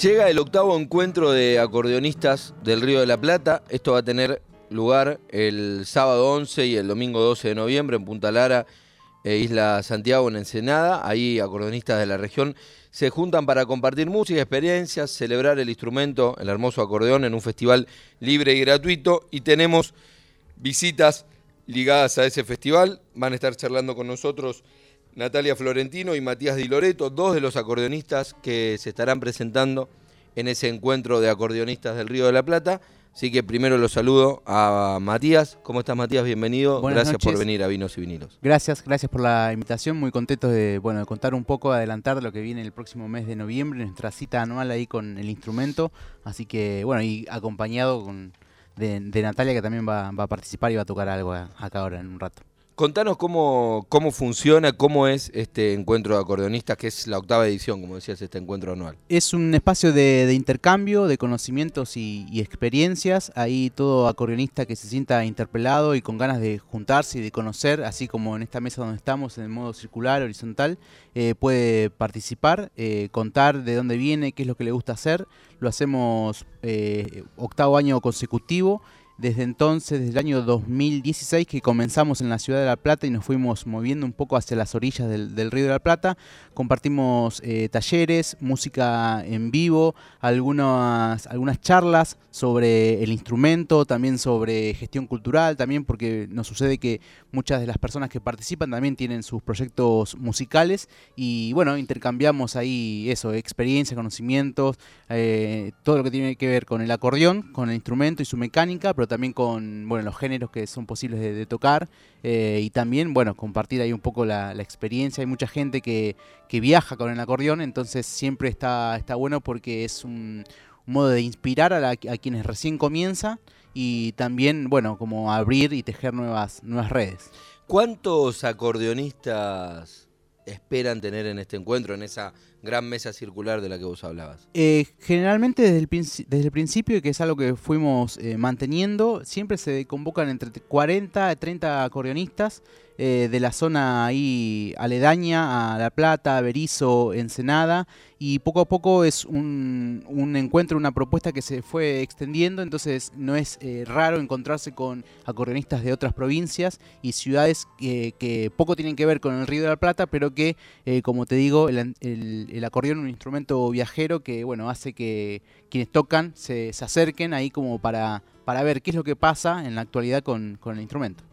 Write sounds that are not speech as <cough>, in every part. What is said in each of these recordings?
Llega el octavo encuentro de acordeonistas del Río de la Plata. Esto va a tener lugar el sábado 11 y el domingo 12 de noviembre en Punta Lara e Isla Santiago en Ensenada. Ahí acordeonistas de la región se juntan para compartir música, experiencias, celebrar el instrumento, el hermoso acordeón, en un festival libre y gratuito. Y tenemos visitas ligadas a ese festival. Van a estar charlando con nosotros Natalia Florentino y Matías Di Loreto, dos de los acordeonistas que se estarán presentando en ese encuentro de acordeonistas del Río de la Plata. Así que primero los saludo a Matías. ¿Cómo estás, Matías? Bienvenido. gracias por venir a Vinos y Vinilos. Gracias, gracias por la invitación. Muy contentos de, bueno, de contar un poco, adelantar lo que viene el próximo mes de noviembre, nuestra cita anual ahí con el instrumento. Así que, bueno, y acompañado con, de, Natalia, que también va, va, a participar y va a tocar algo acá ahora en un rato. Contanos cómo, cómo funciona, cómo es este encuentro de acordeonistas, que es la octava edición, como decías, este encuentro anual. Es un espacio de, intercambio, de conocimientos y, experiencias. Ahí todo acordeonista que se sienta interpelado y con ganas de juntarse y de conocer, así como en esta mesa donde estamos, en el modo circular, horizontal, eh, puede participar, eh, contar de dónde viene, qué es lo que le gusta hacer. Lo hacemos eh, octavo año consecutivo desde entonces, desde el año 2016 que comenzamos en la ciudad de La Plata y nos fuimos moviendo un poco hacia las orillas del, Río de la Plata, compartimos eh, talleres, música en vivo, algunas, algunas charlas sobre el instrumento, también sobre gestión cultural, también porque nos sucede que muchas de las personas que participan también tienen sus proyectos musicales y bueno, intercambiamos ahí eso, experiencia, conocimientos, eh, todo lo que tiene que ver con el acordeón, con el instrumento y su mecánica, también con bueno, los géneros que son posibles de, tocar eh, y también bueno, compartir ahí un poco la, experiencia. Hay mucha gente que, viaja con el acordeón, entonces siempre está, está bueno porque es un, modo de inspirar a, a quienes recién comienzan y también, bueno, como abrir y tejer nuevas, nuevas redes. ¿Cuántos acordeonistas esperan tener en este encuentro, en esa gran mesa circular de la que vos hablabas? Eh, generalmente desde el, desde el principio, que es algo que fuimos eh, manteniendo, siempre se convocan entre 40 y 30 acordeonistas eh, de la zona ahí aledaña a La Plata, Berizo, Ensenada, y poco a poco es un, un, encuentro, una propuesta que se fue extendiendo, entonces no es raro encontrarse con acordeonistas de otras provincias y ciudades que, que, poco tienen que ver con el Río de la Plata, pero que, como te digo, el el acordeón es un instrumento viajero que bueno hace que quienes tocan se, acerquen ahí como para, para ver qué es lo que pasa en la actualidad con, el instrumento.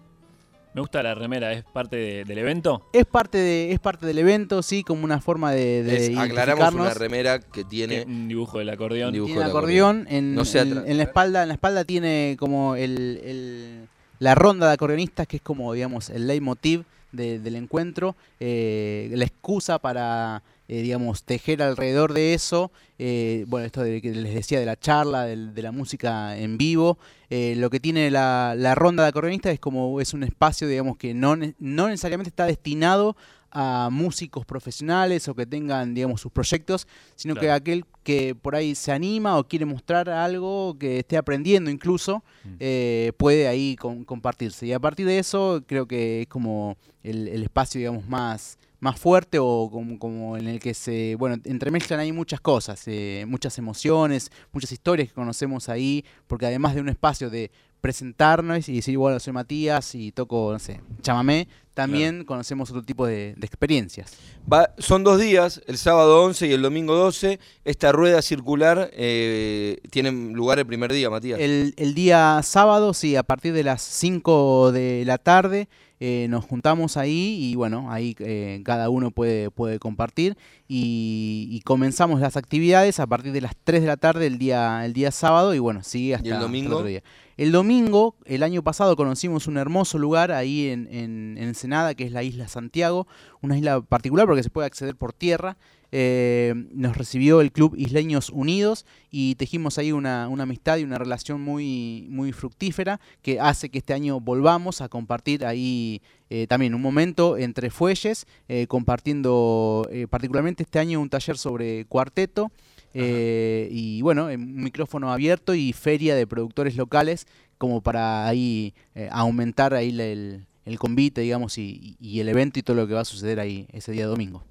Me gusta la remera, ¿es parte del evento? Es parte de, es parte del evento, sí, como una forma de, de Aclaramos una remera que tiene un dibujo del acordeón. tiene el acordeón, en, en, la espalda, en la espalda tiene como el, la ronda de acordeonistas, que es como digamos el leitmotiv del encuentro, eh, la excusa para eh, digamos, tejer alrededor de eso, eh, bueno, esto de, que les decía de la charla, de, la música en vivo, eh, lo que tiene la, ronda de acordeonistas es como es un espacio, digamos, que no, no necesariamente está destinado a músicos profesionales o que tengan, digamos, sus proyectos, sino que aquel que por ahí se anima o quiere mostrar algo que esté aprendiendo incluso, mm. puede ahí compartirse. Y a partir de eso creo que es como el, el espacio, digamos, más más fuerte o como, como, en el que se, bueno, entremezclan ahí muchas cosas, eh, muchas emociones, muchas historias que conocemos ahí, porque además de un espacio de presentarnos y decir, bueno, soy Matías y toco, no sé, chamamé, también conocemos otro tipo de, experiencias. Va, son dos días, el sábado 11 y el domingo 12. Esta rueda circular eh, tiene lugar el primer día, Matías. El, el día sábado, sí, a partir de las 5 de la tarde. Eh, nos juntamos ahí y bueno, ahí eh, cada uno puede, puede compartir y, comenzamos las actividades a partir de las 3 de la tarde el día, el día sábado y bueno, sigue hasta, el domingo? otro día. El domingo, el año pasado conocimos un hermoso lugar ahí en, en, en Ensenada, que es la isla Santiago, una isla particular porque se puede acceder por tierra. Eh, nos recibió el Club Isleños Unidos y tejimos ahí una, amistad y una relación muy, muy fructífera que hace que este año volvamos a compartir ahí eh, también un momento entre fuelles, eh, compartiendo particularmente este año un taller sobre cuarteto. y bueno, un micrófono abierto y feria de productores locales como para ahí aumentar ahí el, el convite, digamos, y, y, el evento y todo lo que va a suceder ahí ese día domingo.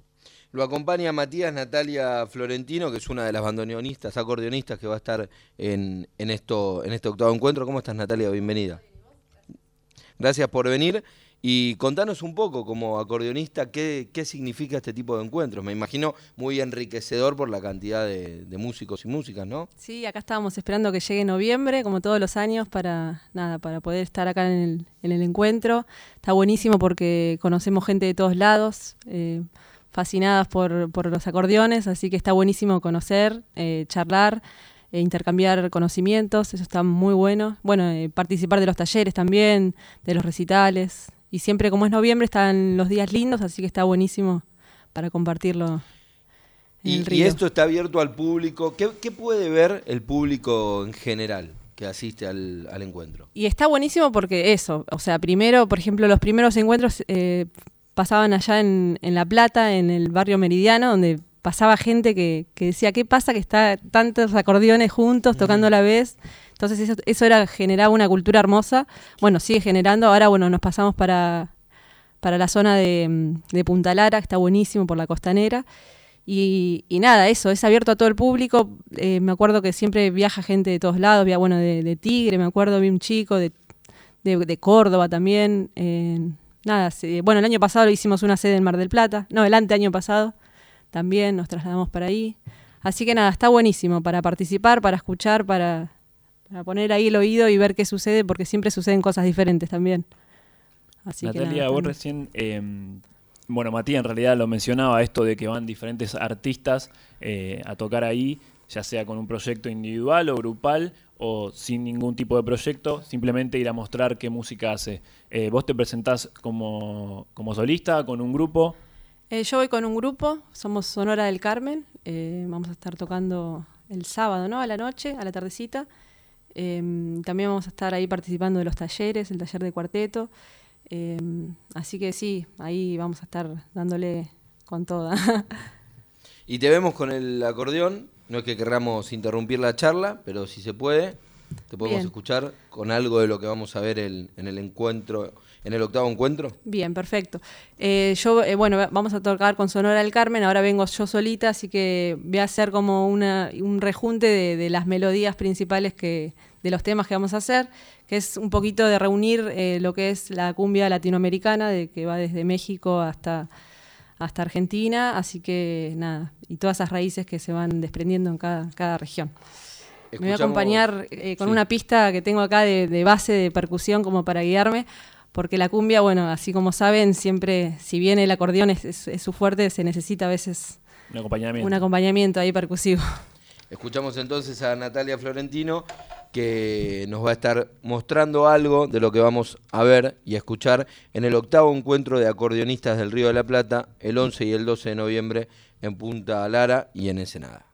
Lo acompaña Matías Natalia Florentino, que es una de las bandoneonistas, acordeonistas que va a estar en, en, esto, en este octavo encuentro. ¿Cómo estás, Natalia? Bienvenida. Gracias por venir. Y contanos un poco, como acordeonista, qué, qué significa este tipo de encuentros. Me imagino muy enriquecedor por la cantidad de, músicos y músicas, ¿no? Sí, acá estábamos esperando que llegue noviembre, como todos los años, para nada, para poder estar acá en el, en el encuentro. Está buenísimo porque conocemos gente de todos lados. Eh, fascinadas por, por, los acordeones, así que está buenísimo conocer, eh, charlar, eh, intercambiar conocimientos, eso está muy bueno. Bueno, eh, participar de los talleres también, de los recitales. Y siempre como es noviembre están los días lindos, así que está buenísimo para compartirlo. Y, y, esto está abierto al público. ¿Qué, ¿Qué, puede ver el público en general que asiste al, al, encuentro? Y está buenísimo porque eso, o sea, primero, por ejemplo, los primeros encuentros eh, pasaban allá en, en, La Plata, en el barrio Meridiano, donde pasaba gente que, que decía, ¿qué pasa que está tantos acordeones juntos tocando a la vez? Entonces eso, eso era generaba una cultura hermosa. Bueno, sigue generando. Ahora, bueno, nos pasamos para, para la zona de, Punta Lara, que está buenísimo por la costanera. Y, y, nada, eso, es abierto a todo el público. Eh, me acuerdo que siempre viaja gente de todos lados, vía, bueno, de, de Tigre, me acuerdo, vi un chico de, de, de Córdoba también. Eh, nada, sí, bueno, el año pasado hicimos una sede en Mar del Plata, no, el ante año pasado también nos trasladamos para ahí. Así que nada, está buenísimo para participar, para escuchar, para, para poner ahí el oído y ver qué sucede, porque siempre suceden cosas diferentes también. Así Natalia, que nada, vos recién, eh, bueno, Matías en realidad lo mencionaba, esto de que van diferentes artistas eh, a tocar ahí, ya sea con un proyecto individual o grupal o sin ningún tipo de proyecto, simplemente ir a mostrar qué música hace. Eh, ¿Vos te presentás como, como solista, con un grupo? Eh, yo voy con un grupo, somos Sonora del Carmen, eh, vamos a estar tocando el sábado, ¿no? A la noche, a la tardecita. Em, también vamos a estar ahí participando de los talleres, el taller de cuarteto. Em, así que sí, ahí vamos a estar dándole con toda. <laughs> y te vemos con el acordeón, no es que querramos interrumpir la charla, pero si se puede, te podemos Bien. escuchar con algo de lo que vamos a ver el, en el encuentro, en el octavo encuentro. Bien, perfecto. Eh, yo, eh, bueno, vamos a tocar con Sonora del Carmen, ahora vengo yo solita, así que voy a hacer como una, un rejunte de, de las melodías principales que, de los temas que vamos a hacer, que es un poquito de reunir eh, lo que es la cumbia latinoamericana, de que va desde México hasta, hasta Argentina, así que nada, y todas esas raíces que se van desprendiendo en cada, cada región. Escuchamos, Me voy a acompañar eh, con sí. una pista que tengo acá de, de, base de percusión como para guiarme, porque la cumbia, bueno, así como saben, siempre, si bien el acordeón es, es, es su fuerte, se necesita a veces un acompañamiento, un acompañamiento ahí percusivo. Escuchamos entonces a Natalia Florentino que nos va a estar mostrando algo de lo que vamos a ver y escuchar en el octavo encuentro de acordeonistas del Río de la Plata el 11 y el 12 de noviembre en Punta Lara y en Ensenada.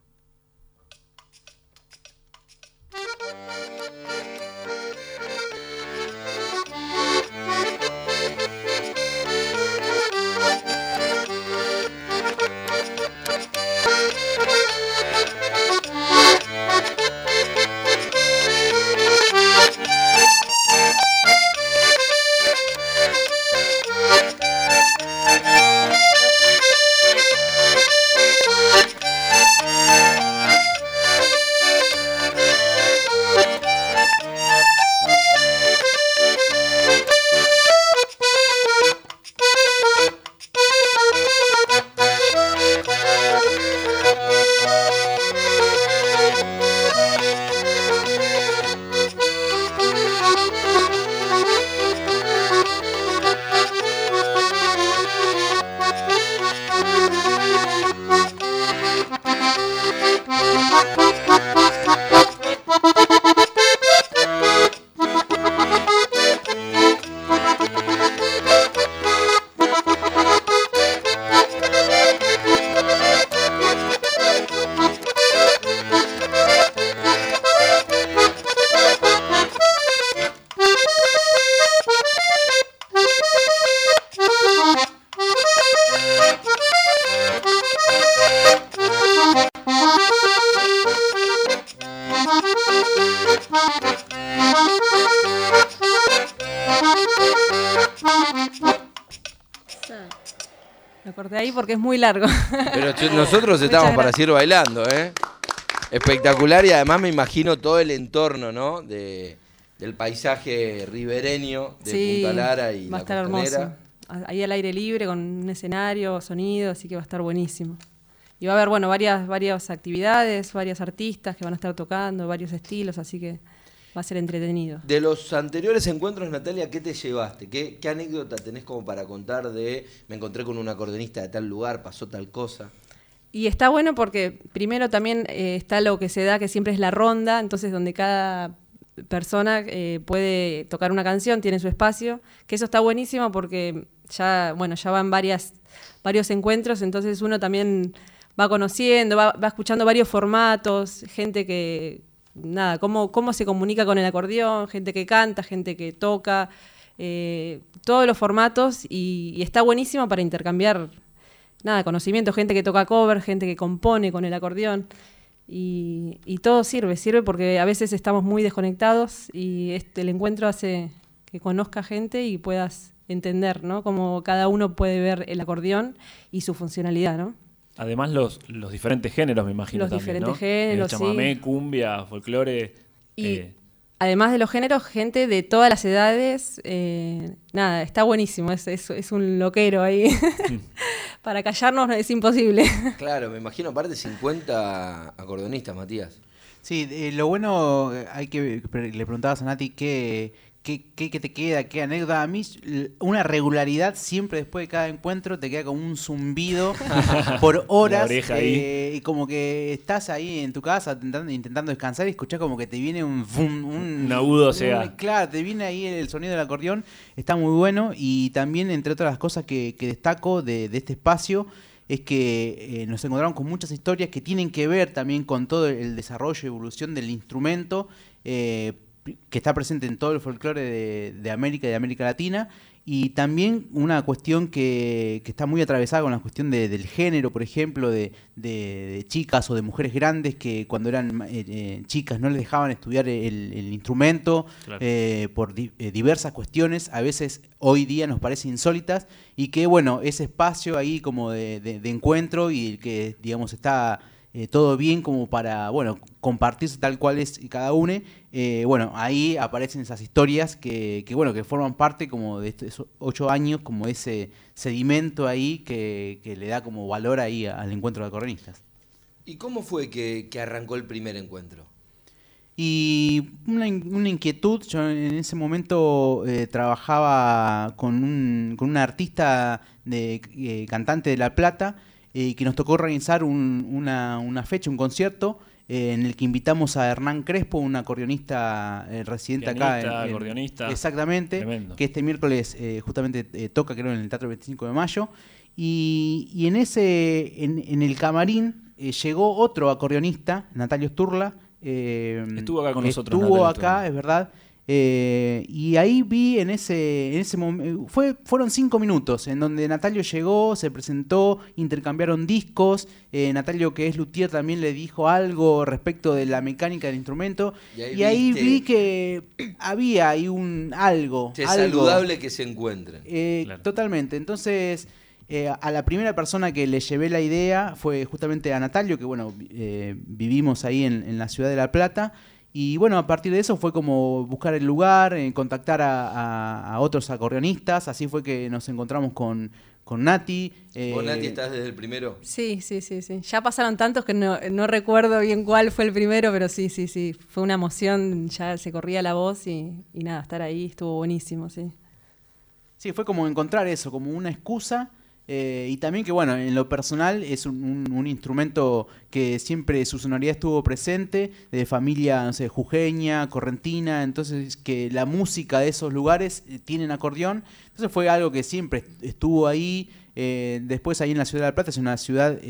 Corté ahí porque es muy largo. <laughs> Pero nosotros estamos para seguir bailando, ¿eh? Espectacular y además me imagino todo el entorno, ¿no? De, del paisaje ribereño de Punta Lara y va a estar hermoso. Ahí al aire libre con un escenario, sonido, así que va a estar buenísimo. Y va a haber, bueno, varias, varias actividades, varios artistas que van a estar tocando, varios estilos, así que va a ser entretenido. De los anteriores encuentros, Natalia, ¿qué te llevaste? ¿Qué, qué anécdota tenés como para contar de me encontré con un acordeonista de tal lugar, pasó tal cosa? Y está bueno porque primero también eh, está lo que se da, que siempre es la ronda, entonces donde cada persona eh, puede tocar una canción, tiene su espacio, que eso está buenísimo porque ya, bueno, ya van varias, varios encuentros, entonces uno también va conociendo, va, escuchando varios formatos, gente que, nada, cómo, cómo se comunica con el acordeón, gente que canta, gente que toca, eh, todos los formatos y, está buenísimo para intercambiar nada, conocimiento, gente que toca cover, gente que compone con el acordeón. Y, todo sirve, sirve porque a veces estamos muy desconectados y este, el encuentro hace que conozca gente y puedas entender, ¿no? Cómo cada uno puede ver el acordeón y su funcionalidad, ¿no? Además los, los diferentes géneros, me imagino. Los diferentes géneros, chamamé, cumbia, folclore. Y, eh, además de los géneros, gente de todas las edades. Eh, nada, está buenísimo, es, es, un loquero ahí. Mm. <laughs> <laughs> Para callarnos es imposible. Claro, me imagino aparte 50 acordeonistas, Matías. Sí, eh, lo bueno, hay que le preguntabas a Nati qué ¿Qué, te queda? ¿Qué anécdota? A mí, una regularidad siempre después de cada encuentro te queda como un zumbido <laughs> por horas. Eh, y como que estás ahí en tu casa intentando, intentando descansar y escuchás como que te viene un. un, agudo, o sea. claro, te viene ahí el sonido del acordeón. Está muy bueno. Y también, entre otras cosas que, destaco de, este espacio es que eh, nos encontramos con muchas historias que tienen que ver también con todo el desarrollo y evolución del instrumento. Eh, que está presente en todo el folclore de, América y de América Latina, y también una cuestión que, está muy atravesada con la cuestión del género, por ejemplo, de, chicas o de mujeres grandes que cuando eran eh, eh, chicas no les dejaban estudiar el, instrumento eh, por diversas cuestiones, a veces hoy día nos parece insólitas, y que bueno, ese espacio ahí como de, encuentro y que digamos está eh, todo bien como para, bueno, compartirse tal cual es cada uno. Eh, bueno, ahí aparecen esas historias que, bueno, que forman parte como de estos ocho años, como ese sedimento ahí que, le da como valor ahí al encuentro de acordeonistas. ¿Y cómo fue que, arrancó el primer encuentro? Y una, inquietud, yo en ese momento eh, trabajaba con un, con un artista de, cantante de La Plata, eh, que nos tocó organizar una, fecha, un concierto, eh, en el que invitamos a Hernán Crespo, un acordeonista eh, residente acá. En, acordeonista. Exactamente. Que este miércoles justamente toca, creo, en el Teatro 25 de Mayo. Y, en ese, en, el camarín, llegó otro acordeonista, Natalio Sturla. estuvo acá con nosotros. Estuvo acá, es verdad. Eh, y ahí vi en ese, en ese momento, fue, fueron cinco minutos en donde Natalio llegó, se presentó, intercambiaron discos, eh, Natalio que es luthier también le dijo algo respecto de la mecánica del instrumento y ahí, vi que había ahí un algo. Es saludable que se encuentren. Eh, totalmente, entonces... a la primera persona que le llevé la idea fue justamente a Natalio, que bueno, vivimos ahí en, en la ciudad de La Plata, y bueno, a partir de eso fue como buscar el lugar, eh, contactar a, otros acordeonistas, así fue que nos encontramos con, con Nati. Eh, ¿Con Nati estás desde el primero? Sí, sí, sí, sí. Ya pasaron tantos que no, recuerdo bien cuál fue el primero, pero sí, sí, sí. Fue una emoción, ya se corría la voz y, y nada, estar ahí estuvo buenísimo, sí. Sí, fue como encontrar eso, como una excusa eh, y también que, bueno, en lo personal es un, instrumento que siempre su sonoridad estuvo presente, de familia, no sé, jujeña, correntina, entonces que la música de esos lugares eh, tienen acordeón. Entonces fue algo que siempre estuvo ahí. Eh, después ahí en la ciudad de La Plata es una ciudad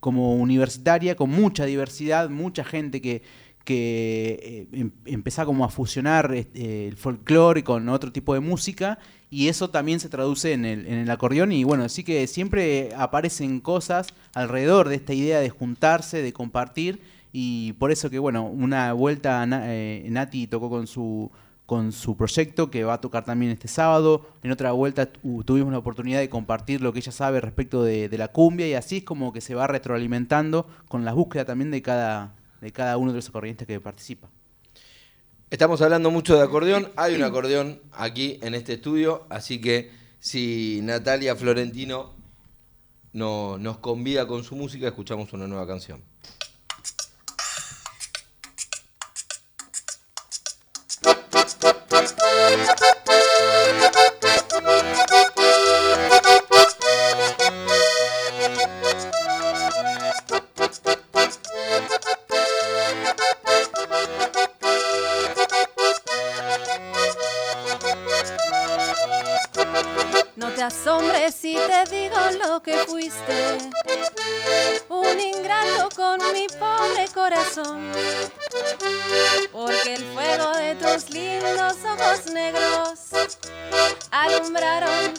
como universitaria, con mucha diversidad, mucha gente que que em, empezaba como a fusionar el folclore con otro tipo de música y eso también se traduce en el, acordeón y bueno, así que siempre aparecen cosas alrededor de esta idea de juntarse, de compartir y por eso que bueno, una vuelta eh, Nati tocó con su con su proyecto que va a tocar también este sábado. En otra vuelta tuvimos la oportunidad de compartir lo que ella sabe respecto de, la cumbia y así es como que se va retroalimentando con la búsqueda también de cada, de cada uno de los acordeonistas que participa. Estamos hablando mucho de acordeón, hay un acordeón aquí en este estudio, así que si Natalia Florentino no, nos convida con su música, escuchamos una nueva canción.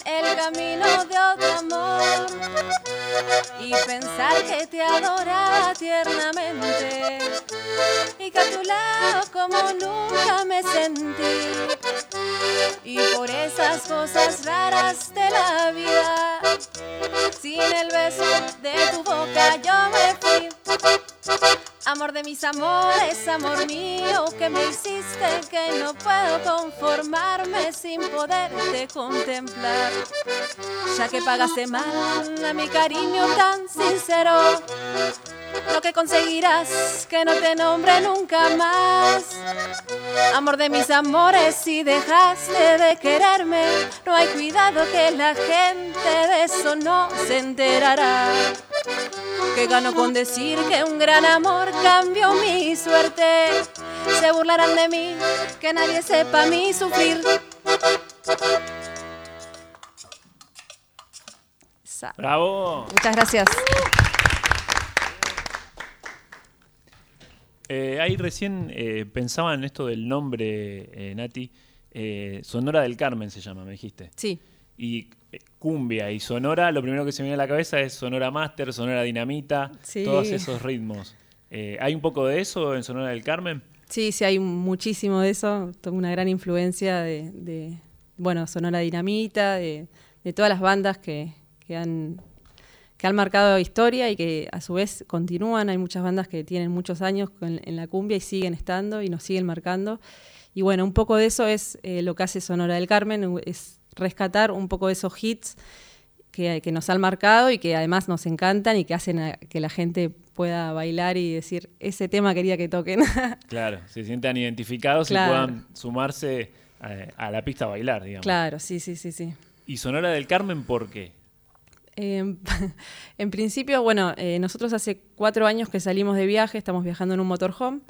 El camino de otro amor y pensar que te adoraba tiernamente y que a tu lado como nunca me sentí. Y por esas cosas raras de la vida sin el beso de tu boca yo me fui Amor de mis amores, amor mío, que me hiciste que no puedo conformarme sin poderte contemplar. Ya que pagaste mal a mi cariño tan sincero, lo que conseguirás que no te nombre nunca más. Amor de mis amores, si dejaste de quererme, no hay cuidado que la gente de eso no se enterará. Que gano con decir que un gran amor cambió mi suerte. Se burlarán de mí, que nadie sepa mí sufrir. ¡Bravo! Muchas gracias. Eh, ahí recién eh, pensaba en esto del nombre, eh, Nati. Sonora del Carmen se llama, me dijiste. Sí. Y cumbia y sonora, lo primero que se me viene a la cabeza es sonora master, sonora dinamita, todos esos ritmos. ¿Hay un poco de eso en Sonora del Carmen? Sí, sí, hay muchísimo de eso. Tengo una gran influencia de, bueno, Sonora Dinamita, de, todas las bandas que, que han que han marcado historia y que a su vez continúan. Hay muchas bandas que tienen muchos años en la cumbia y siguen estando y nos siguen marcando. Y bueno, un poco de eso es eh, lo que hace Sonora del Carmen, es rescatar un poco de esos hits que, nos han marcado y que además nos encantan y que hacen que la gente pueda bailar y decir, ese tema quería que toquen. <laughs> claro, se sientan identificados y puedan sumarse a, a, la pista a bailar, digamos. Claro, sí, sí, sí, sí. ¿Y Sonora del Carmen por qué? Em, <laughs> en principio, bueno, eh, nosotros hace cuatro años que salimos de viaje, estamos viajando en un motorhome.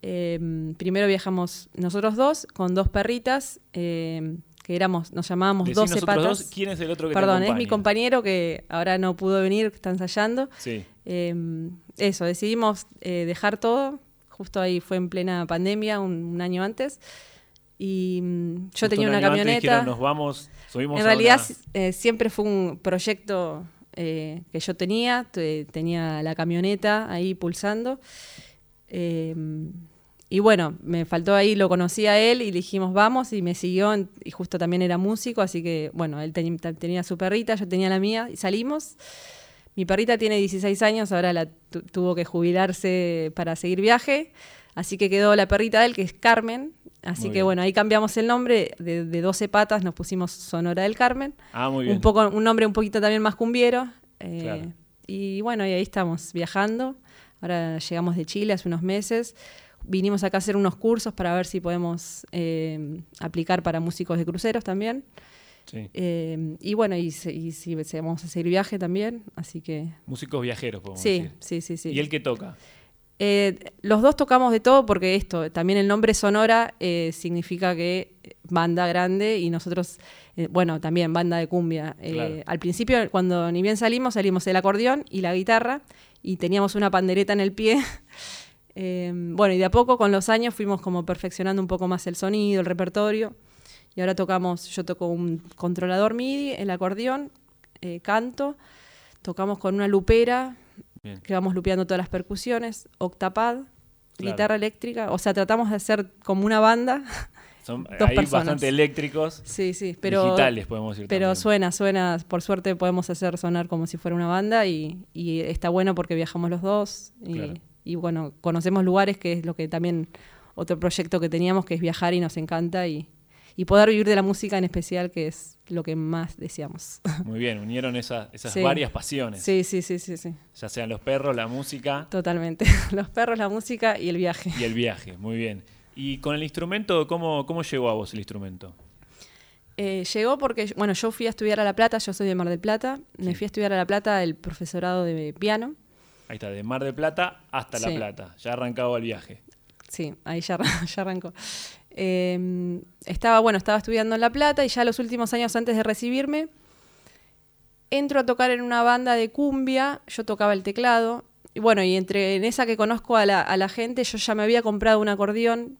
Em, primero viajamos nosotros dos con dos perritas, em, que éramos, nos llamábamos 12 patas. Dos, ¿Quién es el otro que Perdón, es mi compañero que ahora no pudo venir, que está ensayando. Sí. eso, decidimos eh, dejar todo. Justo ahí fue en plena pandemia, un, año antes. Y mm, yo tenía una camioneta. nos vamos en realidad eh, siempre fue un proyecto eh, que yo tenía, tenía la camioneta ahí pulsando. Y bueno, me faltó ahí, lo conocí a él y le dijimos vamos y me siguió y justo también era músico, así que bueno, él tenía su perrita, yo tenía la mía y salimos. Mi perrita tiene 16 años, ahora la tuvo que jubilarse para seguir viaje, así que quedó la perrita de él, que es Carmen, Así que bueno, ahí cambiamos el nombre de, de, 12 patas, nos pusimos Sonora del Carmen. Ah, muy bien. Un, poco, un nombre un poquito también más cumbiero. Eh, y bueno, y ahí estamos viajando. Ahora llegamos de Chile hace unos meses. Vinimos acá a hacer unos cursos para ver si podemos eh, aplicar para músicos de cruceros también. Sí. Eh, y bueno, y, si vamos a seguir viaje también, así que... Músicos viajeros, podemos sí, decir. Sí, sí, sí. ¿Y el que toca? Eh, los dos tocamos de todo porque esto, también el nombre Sonora eh, significa que banda grande y nosotros, eh, bueno, también banda de cumbia. Al principio, cuando ni bien salimos, salimos el acordeón y la guitarra y teníamos una pandereta en el pie. <laughs> bueno, y de a poco con los años fuimos como perfeccionando un poco más el sonido, el repertorio. Y ahora tocamos, yo toco un controlador MIDI, el acordeón, canto, tocamos con una lupera, que vamos lupeando todas las percusiones, octapad, guitarra eléctrica, o sea, tratamos de hacer como una banda <laughs> Son ahí bastante eléctricos. Sí, sí, pero. Digitales, podemos decir. Pero suena, suena. Por suerte podemos hacer sonar como si fuera una banda y, está bueno porque viajamos los dos. Y, bueno, conocemos lugares, que es lo que también. Otro proyecto que teníamos, que es viajar y nos encanta. Y, y poder vivir de la música en especial, que es lo que más deseamos. <laughs> Muy bien, unieron esas varias pasiones. Sí, sí, sí, sí, sí. Ya sean los perros, la música. Totalmente. <laughs> Los perros, la música y el viaje. Y el viaje, muy bien. ¿Y con el instrumento, cómo, cómo llegó a vos el instrumento? Eh, llegó porque, bueno, yo fui a estudiar a La Plata, yo soy de Mar del Plata, me fui a estudiar a La Plata el profesorado de piano. Ahí está, de Mar del Plata hasta La Plata, ya arrancaba el viaje. Sí, ahí ya, <laughs> ya arrancó. Em, estaba, bueno, estaba estudiando en La Plata y ya los últimos años antes de recibirme, entro a tocar en una banda de cumbia, yo tocaba el teclado, y bueno, y entre en esa que conozco a la, a la gente, yo ya me había comprado un acordeón,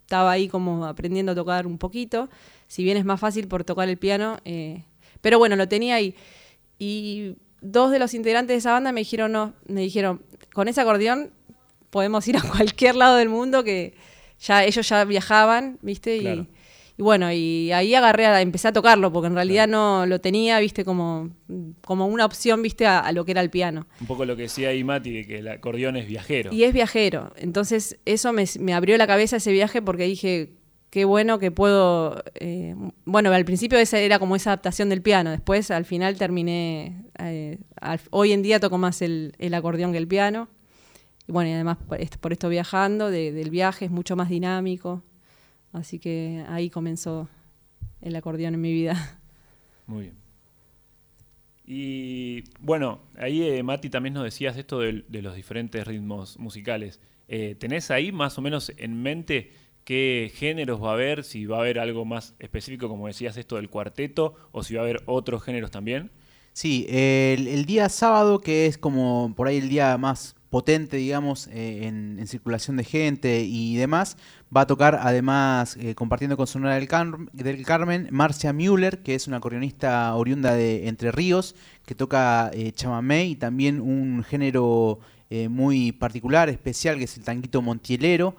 estaba ahí como aprendiendo a tocar un poquito, si bien es más fácil por tocar el piano, eh, pero bueno, lo tenía ahí. Y dos de los integrantes de esa banda me dijeron, no, me dijeron, con ese acordeón podemos ir a <laughs> cualquier lado del mundo que ya ellos ya viajaban, ¿viste? Y, bueno, y ahí agarré, a, empecé a tocarlo, porque en realidad no lo tenía, ¿viste? Como, como una opción, ¿viste? A, lo que era el piano. Un poco lo que decía ahí Mati, de que el acordeón es viajero. Y es viajero. Entonces, eso me, me abrió la cabeza ese viaje porque dije, qué bueno que puedo. Eh, bueno, al principio esa era como esa adaptación del piano, después al final terminé. Eh, hoy en día toco más el, acordeón que el piano. Y bueno, y además por esto, viajando, del viaje es mucho más dinámico. Así que ahí comenzó el acordeón en mi vida. Muy bien. Y bueno, ahí eh, Mati también nos decías esto de, los diferentes ritmos musicales. Eh, ¿Tenés ahí más o menos en mente qué géneros va a haber? Si va a haber algo más específico, como decías, esto del cuarteto, o si va a haber otros géneros también. Sí, el día sábado, que es como por ahí el día más potente, digamos, eh, en, circulación de gente y demás. Va a tocar, además, eh, compartiendo con Sonora del, del, Carmen, Marcia Müller, que es una acordeonista oriunda de Entre Ríos, que toca eh, chamamé y también un género muy particular, especial, que es el tanguito montielero.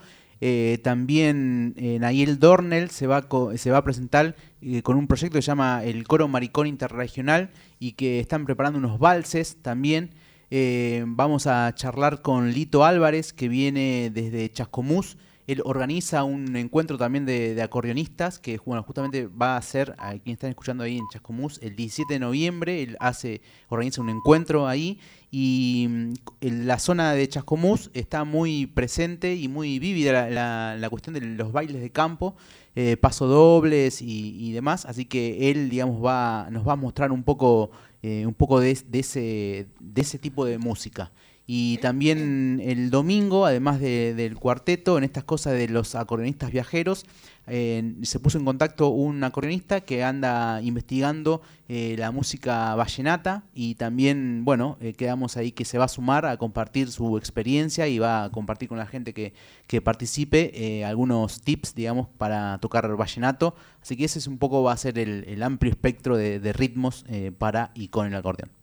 También Nayel Dornel se va, se va a presentar con un proyecto que se llama el Coro Maricón Interregional y que están preparando unos valses también. Eh, vamos a charlar con Lito Álvarez, que viene desde Chascomús. Él organiza un encuentro también de, acordeonistas, que bueno, justamente va a ser, a quienes están escuchando ahí en Chascomús, el 17 de noviembre. Él hace, organiza un encuentro ahí y mm, en la zona de Chascomús está muy presente y muy vívida la, cuestión de los bailes de campo, eh, pasodobles y, y, demás. Así que él, digamos, va, nos va a mostrar un poco eh, un poco de, ese, de ese tipo de música. Y también el domingo, además del cuarteto, en estas cosas de los acordeonistas viajeros, eh, se puso en contacto un acordeonista que anda investigando eh, la música vallenata y también, bueno, eh, quedamos ahí que se va a sumar a compartir su experiencia y va a compartir con la gente que, que participe algunos tips, digamos, para tocar vallenato. Así que ese es un poco, va a ser el, amplio espectro de, de ritmos para y con el acordeón.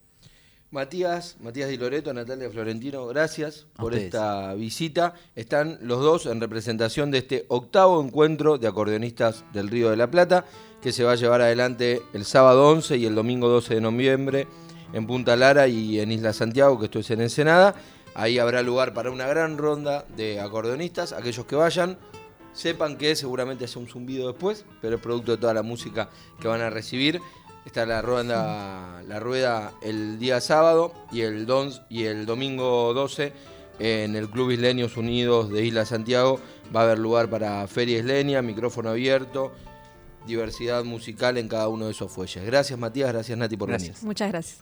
Matías, Matías Di Loreto, Natalia Florentino, gracias por esta visita. Están los dos en representación de este octavo encuentro de acordeonistas del Río de la Plata, que se va a llevar adelante el sábado 11 y el domingo 12 de noviembre en Punta Lara y en Isla Santiago, que esto es en Ensenada. Ahí habrá lugar para una gran ronda de acordeonistas. Aquellos que vayan, sepan que seguramente es un zumbido después, pero es producto de toda la música que van a recibir. Está la rueda, la rueda el día sábado y el, y el domingo 12 en el Club Islenios Unidos de Isla Santiago. Va a haber lugar para Feria Islenia, micrófono abierto, diversidad musical en cada uno de esos fuelles. Gracias Matías, gracias Nati por venir. Muchas gracias.